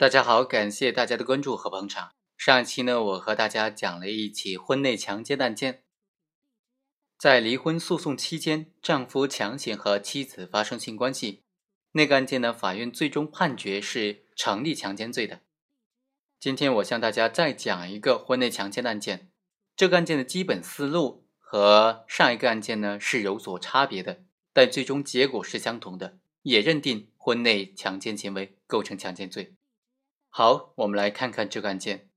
大家好，感谢大家的关注和捧场。上一期呢，我和大家讲了一起婚内强奸案件。在离婚诉讼期间，丈夫强行和妻子发生性关系，那个案件呢，法院最终判决是成立强奸罪的。今天我向大家再讲一个婚内强奸案件，这个案件的基本思路和上一个案件呢是有所差别的，但最终结果是相同的，也认定婚内强奸行为构成强奸罪。好，我们来看看这个案件。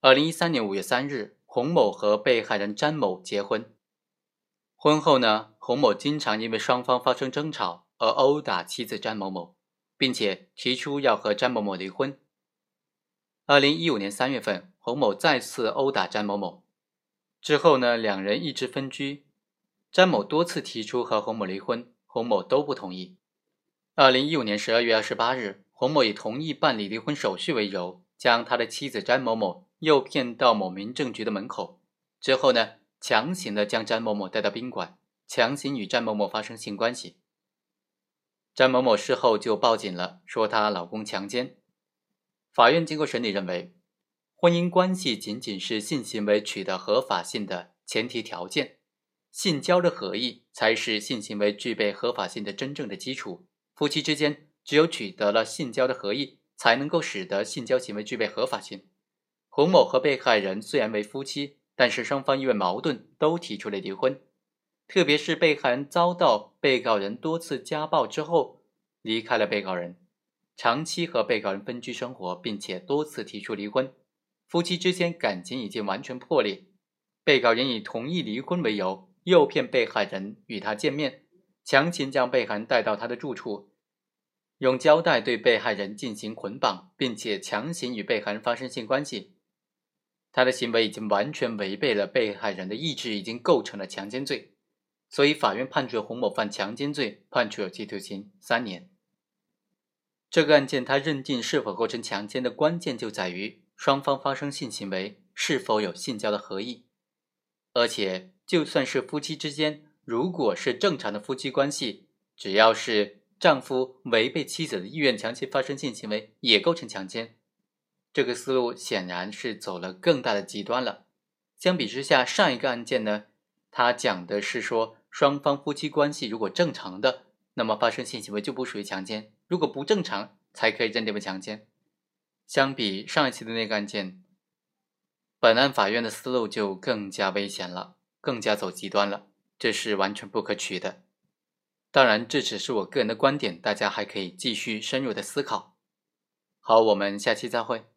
二零一三年五月三日，洪某和被害人詹某结婚。婚后呢，洪某经常因为双方发生争吵而殴打妻子詹某某，并且提出要和詹某某离婚。二零一五年三月份，洪某再次殴打詹某某，之后呢，两人一直分居。詹某多次提出和洪某离婚，洪某都不同意。二零一五年十二月二十八日。洪某以同意办理离婚手续为由，将他的妻子詹某某诱骗到某民政局的门口，之后呢，强行的将詹某某带到宾馆，强行与詹某某发生性关系。詹某某事后就报警了，说她老公强奸。法院经过审理认为，婚姻关系仅仅是性行为取得合法性的前提条件，性交的合意才是性行为具备合法性的真正的基础。夫妻之间。只有取得了性交的合意，才能够使得性交行为具备合法性。洪某和被害人虽然为夫妻，但是双方因为矛盾都提出了离婚。特别是被害人遭到被告人多次家暴之后，离开了被告人，长期和被告人分居生活，并且多次提出离婚。夫妻之间感情已经完全破裂。被告人以同意离婚为由，诱骗被害人与他见面，强行将被害人带到他的住处。用胶带对被害人进行捆绑，并且强行与被害人发生性关系，他的行为已经完全违背了被害人的意志，已经构成了强奸罪，所以法院判决洪某犯强奸罪，判处有期徒刑三年。这个案件他认定是否构成强奸的关键就在于双方发生性行为是否有性交的合意，而且就算是夫妻之间，如果是正常的夫妻关系，只要是。丈夫违背妻子的意愿强行发生性行为也构成强奸，这个思路显然是走了更大的极端了。相比之下，上一个案件呢，他讲的是说双方夫妻关系如果正常的，那么发生性行为就不属于强奸；如果不正常，才可以认定为强奸。相比上一期的那个案件，本案法院的思路就更加危险了，更加走极端了，这是完全不可取的。当然，这只是我个人的观点，大家还可以继续深入的思考。好，我们下期再会。